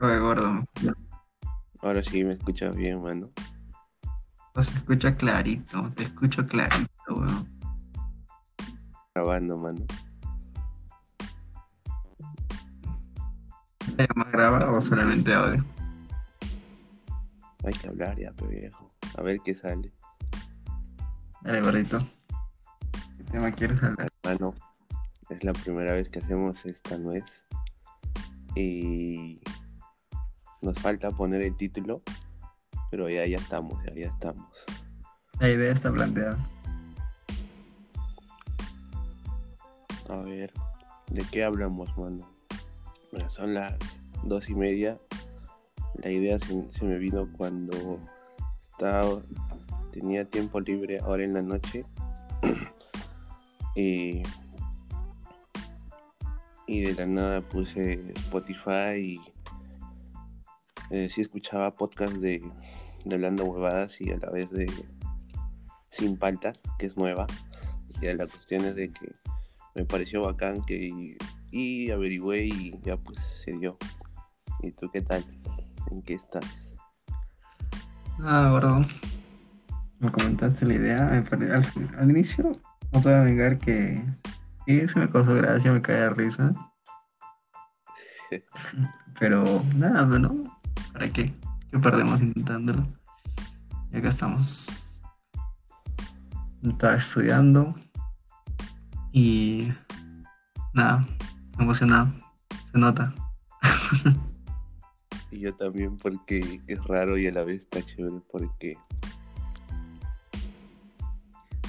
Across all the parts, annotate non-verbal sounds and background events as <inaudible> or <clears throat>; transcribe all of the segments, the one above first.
Oye, gordo. Ahora sí me escuchas bien, mano. No se escucha clarito, te escucho clarito, weón. Grabando, mano. ¿Te llamas graba o solamente audio? Hay que hablar ya, pe viejo. A ver qué sale. Dale, gordito. ¿Qué tema quieres hablar? Mano, es la primera vez que hacemos esta nuez. Y nos falta poner el título. Pero ya, ya estamos, ya, ya estamos. La idea está planteada. A ver, ¿de qué hablamos, mano? Bueno, son las dos y media. La idea se, se me vino cuando estaba, tenía tiempo libre ahora en la noche. <clears throat> y, y de la nada puse Spotify y eh, sí escuchaba podcast de, de Hablando Huevadas y a la vez de Sin Paltas, que es nueva. Y la cuestión es de que me pareció bacán que y, y averigüé y ya pues se dio. ¿Y tú qué tal? ¿En qué estás? Ah, gordo. Me comentaste la idea. Al, al inicio, no te voy a negar que sí, se me causó gracia, me cae de risa. <laughs> Pero nada, bueno, ¿para qué? ¿Qué perdemos intentándolo? Y acá estamos. Estaba estudiando y nada, emocionado, se nota. Y yo también porque es raro y a la vez está chévere porque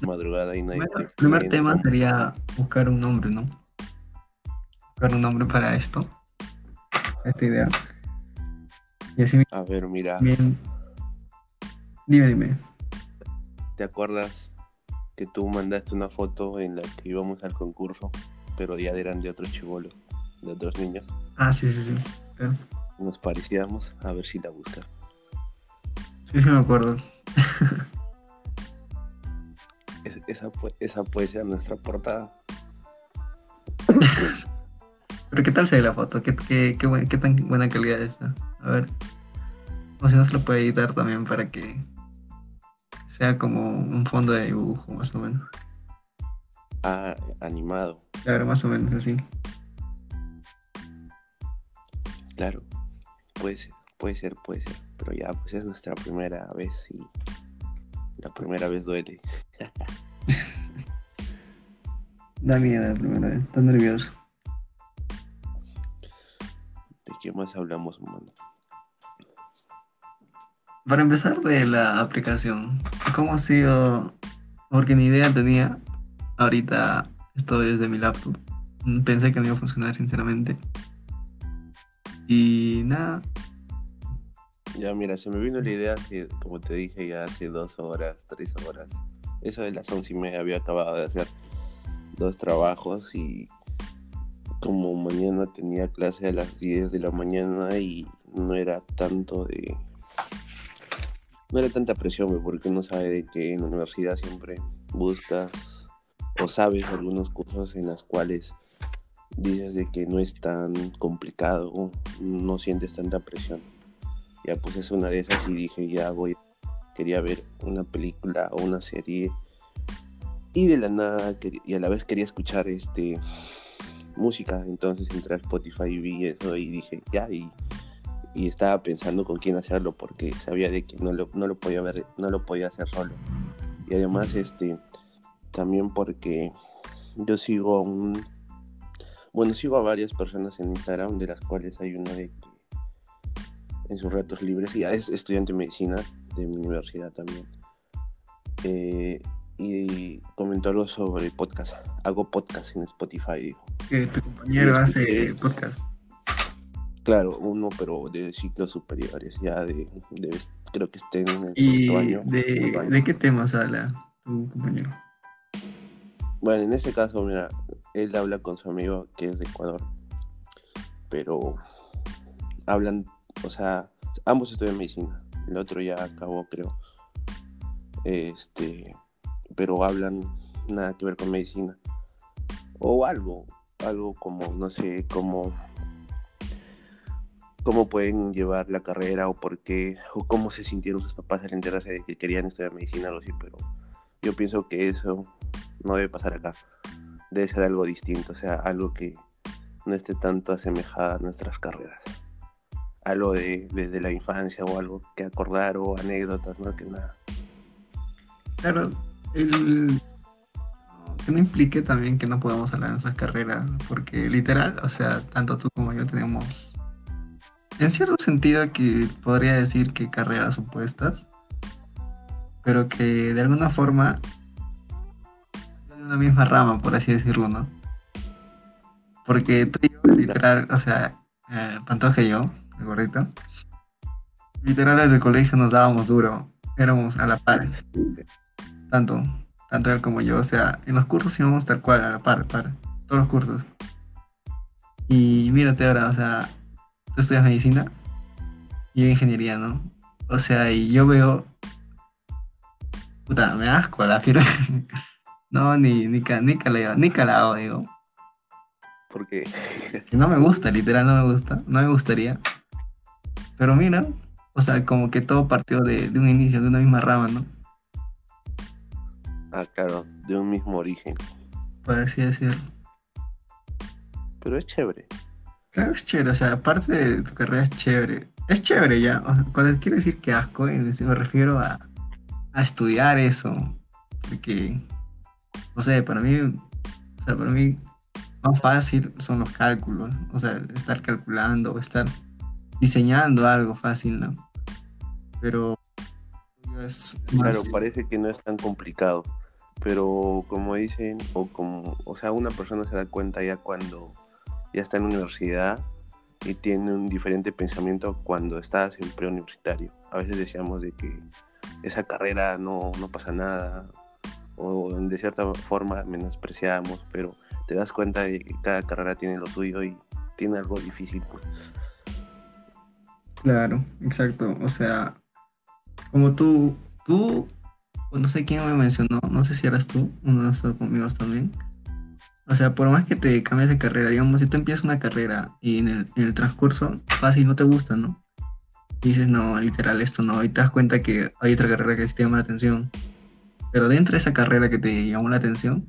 madrugada y hay Bueno, el primer tema sería buscar un nombre, ¿no? Buscar un nombre para esto, esta idea. Y así A ver, mira, bien. Dime, dime. ¿te acuerdas que tú mandaste una foto en la que íbamos al concurso, pero ya eran de otros chivolos, de otros niños? Ah, sí, sí, sí. Claro. Nos parecíamos, a ver si la busca. Sí, sí, me acuerdo. Es- esa, esa puede ser nuestra portada. Pero ¿qué tal se ve la foto? ¿Qué, qué, qué, qué tan buena calidad está? A ver. O si no se lo puede editar también para que sea como un fondo de dibujo, más o menos. Ah, animado, Claro, más o menos así. claro. Puede ser, puede ser, puede ser. Pero ya, pues es nuestra primera vez y la primera vez duele. <laughs> Da miedo la primera vez, está nervioso. ¿De qué más hablamos, mano? Para empezar de la aplicación, ¿cómo ha sido? Porque ni idea tenía. Ahorita estoy desde mi laptop. Pensé que no iba a funcionar, sinceramente. Y nada, Ya, mira, se me vino la idea que, como te dije, ya hace dos horas, tres horas. Eso de las once y media había acabado de hacer dos trabajos y como mañana tenía clase a las 10 de la mañana y no era tanto de... No era tanta presión, porque uno sabe de que en la universidad siempre buscas o sabes algunos cursos en las cuales dices de que no es tan complicado, no sientes tanta presión. Ya pues es una de esas y dije ya voy, quería ver una película o una serie y de la nada y a la vez quería escuchar este música, entonces entré a Spotify y vi eso y dije ya y, y estaba pensando con quién hacerlo porque sabía de que no lo, no lo podía ver, no lo podía hacer solo. Y además este también porque yo sigo a un bueno, sigo a varias personas en Instagram, de las cuales hay una de que en sus ratos libres, y es estudiante de medicina de mi universidad también. Eh, y comentó algo sobre podcast. Hago podcast en Spotify, dijo. que tu compañero hace podcast. Claro, uno, pero de ciclos superiores, ya de, de- creo que esté en el ¿Y sexto año. de, año. de qué temas habla tu compañero? Bueno, en este caso, mira, él habla con su amigo que es de Ecuador, pero hablan, o sea, ambos estudian medicina, el otro ya acabó, creo, este, pero hablan nada que ver con medicina, o algo, algo como, no sé, como cómo pueden llevar la carrera o por qué, o cómo se sintieron sus papás al enterarse de que querían estudiar medicina o así, pero yo pienso que eso no debe pasar acá. Debe ser algo distinto, o sea, algo que no esté tanto asemejada a nuestras carreras. Algo de desde la infancia o algo que acordar o anécdotas, no que nada. Claro, el... que no implique también que no podamos hablar de esas carreras, porque literal, o sea, tanto tú como yo tenemos, en cierto sentido, que podría decir que carreras opuestas, pero que de alguna forma de una misma rama, por así decirlo, ¿no? Porque tú y yo, literal, o sea, eh, Pantoja y yo, el gordito, literal desde el colegio nos dábamos duro, éramos a la par, tanto, tanto él como yo, o sea, en los cursos íbamos tal cual, a la par, par, todos los cursos. Y mírate ahora, o sea, tú estudias medicina y yo ingeniería, ¿no? O sea, y yo veo Puta, me asco la fiera. <laughs> no, ni, ni, ni, caleo, ni calado, digo. Porque Que no me gusta, literal, no me gusta. No me gustaría. Pero mira, o sea, como que todo partió de, de un inicio, de una misma rama, ¿no? ah, claro, de un mismo origen. Por así decirlo. Pero es chévere. Claro, es chévere, o sea, aparte de tu carrera es chévere. Es chévere ya. Cuando quiero decir que asco, eh, me refiero a, a estudiar eso. Porque, no sé, para mí, o sea, para mí, más fácil son los cálculos. O sea, estar calculando o estar diseñando algo fácil, ¿no? Pero es más- Claro, parece que no es tan complicado. Pero como dicen, o como, o sea, una persona se da cuenta ya cuando ya está en la universidad y tiene un diferente pensamiento cuando estás en preuniversitario. A veces decíamos de que esa carrera no, no pasa nada, o de cierta forma menospreciamos, pero te das cuenta de que cada carrera tiene lo suyo y tiene algo difícil. pues. Claro, exacto. O sea, como tú, tú, no sé quién me mencionó, no sé si eras tú, uno de estos conmigo también. O sea, por más que te cambies de carrera, digamos, si tú empiezas una carrera y en el, en el transcurso fácil no te gusta, ¿no? Dices, no, literal, esto no, y te das cuenta que hay otra carrera que te llama la atención. Pero dentro de esa carrera que te llamó la atención,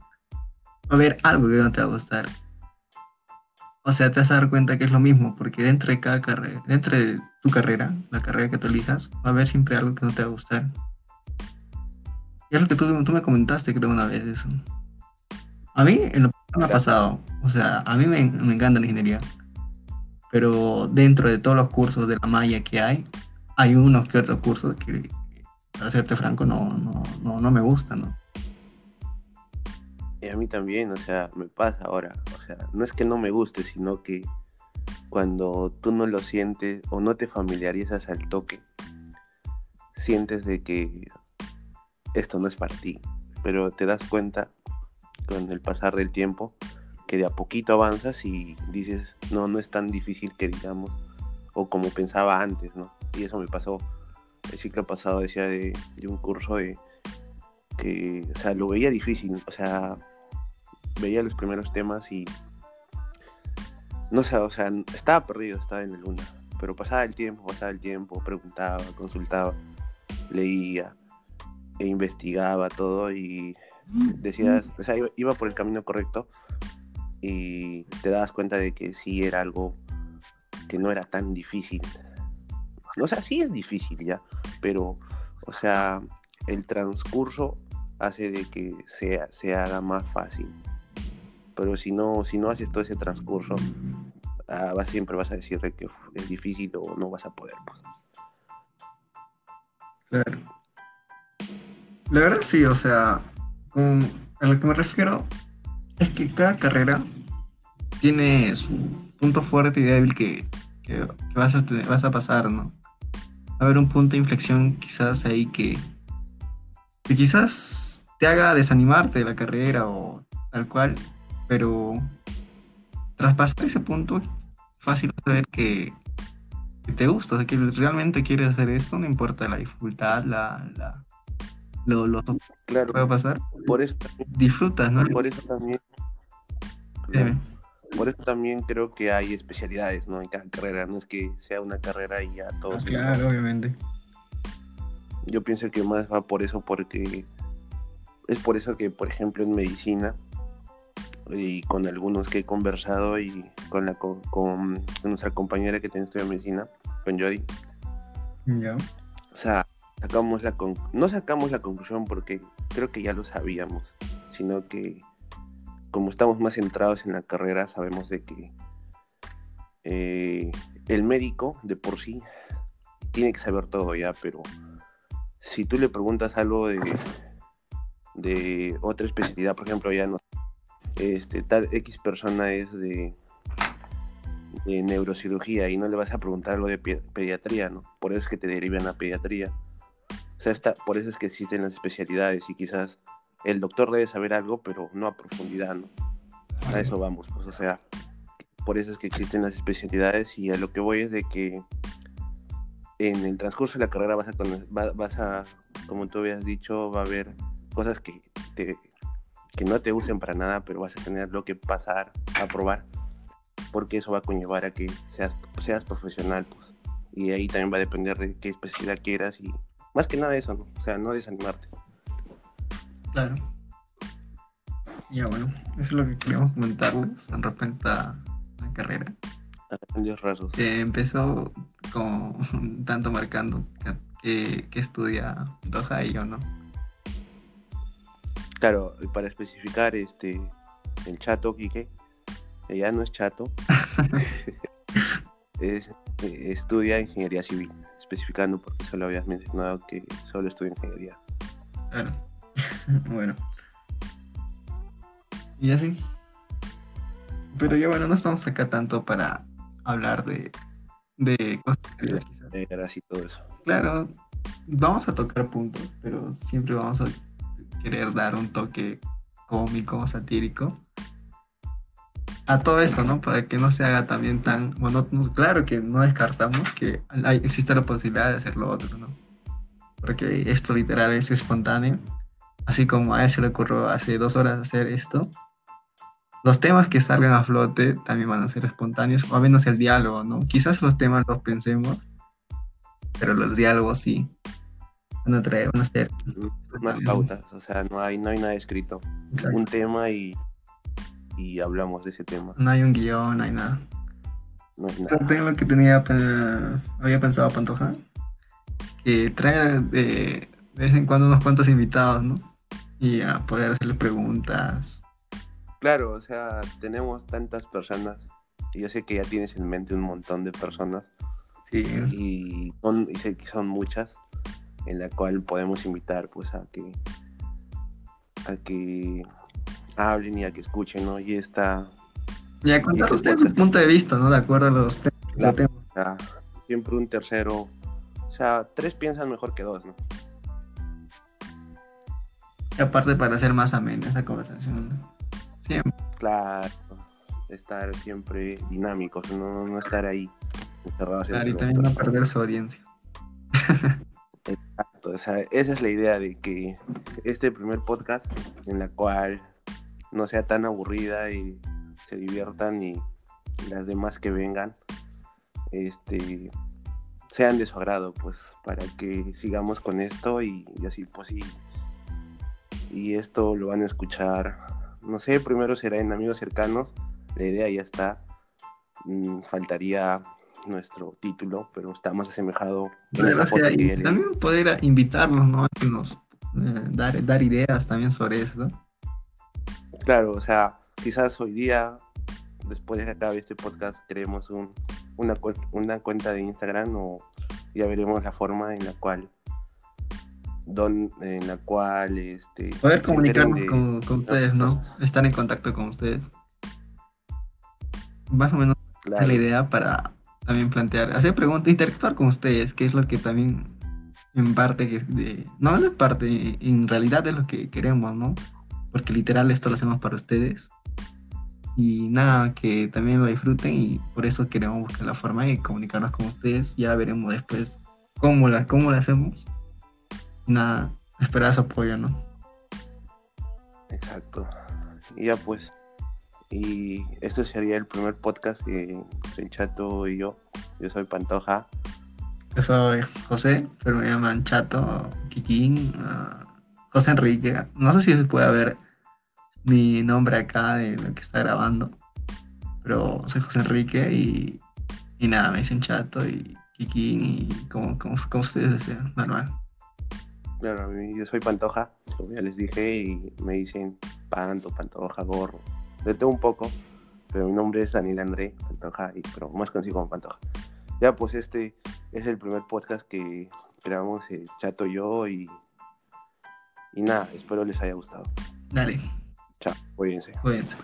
va a haber algo que no te va a gustar. O sea, te vas a dar cuenta que es lo mismo, porque dentro de cada carrera, dentro de tu carrera, la carrera que tú elijas, va a haber siempre algo que no te va a gustar. Y es lo que tú, tú me comentaste, creo, una vez eso. A mí, en lo me ha pasado, o sea, a mí me, me encanta la ingeniería, pero dentro de todos los cursos de la malla que hay, hay unos que cursos que, para serte franco, no, no, no, no me gustan, ¿no? Y a mí también, o sea, me pasa ahora. O sea, no es que no me guste, sino que cuando tú no lo sientes o no te familiarizas al toque, sientes de que esto no es para ti. Pero te das cuenta con el pasar del tiempo que de a poquito avanzas y dices, no, no es tan difícil que digamos, o como pensaba antes, ¿no? Y eso me pasó. El ciclo pasado decía de, de un curso de que, o sea, lo veía difícil, o sea, veía los primeros temas y no sé, o sea, estaba perdido, estaba en la luna, pero pasaba el tiempo, pasaba el tiempo, preguntaba, consultaba, leía e investigaba todo y decías, o sea, iba, por el camino correcto y te dabas cuenta de que sí era algo que no era tan difícil. O sea, sí es difícil ya, pero, o sea, el transcurso hace de que se haga más fácil. Pero si no, si no haces todo ese transcurso, ah, vas- siempre vas a decir de que es difícil o no vas a poder. pues. Claro. La verdad sí, o sea, con- a lo que me refiero es que cada carrera tiene su punto fuerte y débil que, que- vas, a vas a pasar, ¿no? A haber un punto de inflexión quizás ahí que, que quizás te haga desanimarte de la carrera o tal cual, pero tras pasar ese punto, fácil ver que, te gusta, o sea, que realmente quieres hacer esto, no importa la dificultad, la, lo, lo Claro, pueda pasar, por eso disfrutas, ¿no? por eso también, por eso también creo que hay especialidades, ¿no? En cada carrera, no es que sea una carrera y ya Ah, todos. claro, obviamente. Yo pienso que más va por eso, porque es por eso que, por ejemplo, en medicina, y con algunos que he conversado y con, la, co- con, nuestra compañera que tiene estudio de medicina, con Jody, Ya. o sea, no sacamos la conclusión porque creo que ya lo sabíamos, sino que como estamos más centrados en la carrera, sabemos de que eh, el médico de por sí tiene que saber todo ya, pero si tú le preguntas algo de, otra especialidad, por ejemplo, ya no, este, tal X persona es de, de neurocirugía y no le vas a preguntar algo de pe- pediatría, ¿no? Por eso es que te derivan a pediatría. O sea, está, por eso es que existen las especialidades y quizás el doctor debe saber algo, pero no a profundidad, ¿no? A eso vamos, pues, o sea, por eso es que existen las especialidades y a lo que voy es de que en el transcurso de la carrera vas a, vas a como tú habías dicho, va a haber cosas que, te, que no te usen para nada, pero vas a tener lo que pasar a probar, porque eso va a conllevar a que seas, seas profesional, pues. Y ahí también va a depender de qué especialidad quieras y más que nada eso, ¿no? O sea, no desanimarte. Claro. Ya bueno, eso es lo que queríamos comentarles en repente a la carrera. A grandes rasgos. Que empezó como tanto marcando que, que, estudia Doha y yo no. Claro, para especificar, este, el chato, Quique, ella no es chato, <laughs> <laughs> es, eh, estudia ingeniería civil, especificando porque solo habías mencionado que solo estudia ingeniería. Claro. <laughs> bueno. Y así. Pero ya bueno, no estamos acá tanto para hablar de, de cosas serias, quizás. Y todo eso. Claro, vamos a tocar puntos, pero siempre vamos a querer dar un toque cómico, satírico a todo esto, ¿no? Para que no se haga también tan monótono. Claro que no descartamos que hay, existe la posibilidad de hacer lo otro, ¿no? Porque esto literal es espontáneo. Así como a él se le ocurrió hace dos horas hacer esto. Los temas que salgan a flote también van a ser espontáneos, o al menos el diálogo, ¿no? Quizás los temas los pensemos, pero los diálogos sí van a traer, van a ser. Unas pautas, o sea, no hay, no hay nada escrito. Exacto. Un tema y, y hablamos de ese tema. No hay un guion, no hay nada. No hay nada. también lo que tenía, había pensado Pantoja, que trae de, de vez en cuando unos cuantos invitados, ¿no? Y a poder hacerle preguntas. Claro, o sea, tenemos tantas personas. Y yo sé que ya tienes en mente un montón de personas. Sí, y, son, y sé que son muchas en la cual podemos invitar pues a que a que hablen y a que escuchen ¿no? y esta y a contar ustedes su punto de vista, ¿no? De acuerdo a los temas. siempre un tercero o sea tres piensan mejor que dos ¿no? Y aparte para hacer más amena esa conversación. ¿no? Siempre. claro estar siempre dinámicos no, no estar ahí encerrados Claro, y también no perder su audiencia. Exacto, o sea, esa es la idea de que este primer podcast en la cual no sea tan aburrida y se diviertan y las demás que vengan este sean de su agrado pues para que sigamos con esto y, y así pues y, y esto lo van a escuchar no sé primero será en amigos cercanos la idea ya está Mm, faltaría nuestro título pero está más asemejado o sea, y también poder invitarnos, ¿no? Nos eh, dar, dar ideas también sobre eso. Claro, o sea, quizás hoy día, después de que acabe este podcast, creemos un, una, cuen- una cuenta de Instagram o ya veremos la forma en la cual don, en la cual este Poder comunicarnos de- con, con ustedes, ¿no? Estar en contacto con ustedes. Más o menos claro, es la idea para también plantear, hacer preguntas, interactuar con ustedes, que es lo que también en parte, de, no en parte, en realidad es lo que queremos, ¿no? Porque literal esto lo hacemos para ustedes. Y nada, que también lo disfruten y por eso queremos buscar la forma de comunicarnos con ustedes. Ya veremos después cómo la, cómo la hacemos. Nada, esperar su apoyo, ¿no? exacto. Y ya pues, Y este sería el primer podcast que soy Chato y yo. Yo soy Pantoja. Yo soy José, pero me llaman Chato, Kikín, uh, José Enrique. No sé si se puede ver mi nombre acá de lo que está grabando, pero soy José Enrique y, y nada, me dicen Chato y Kikín y como, como, como ustedes desean, normal. Claro, yo soy Pantoja, como ya les dije, y me dicen Panto, Pantoja, Gorro. De todo un poco, pero mi nombre es Daniel André Pantoja, y, pero más conocido como Pantoja. Ya, pues este es el primer podcast que grabamos eh, Chato y yo, y, y nada, espero les haya gustado. Dale. Chao, cuídense. Cuídense.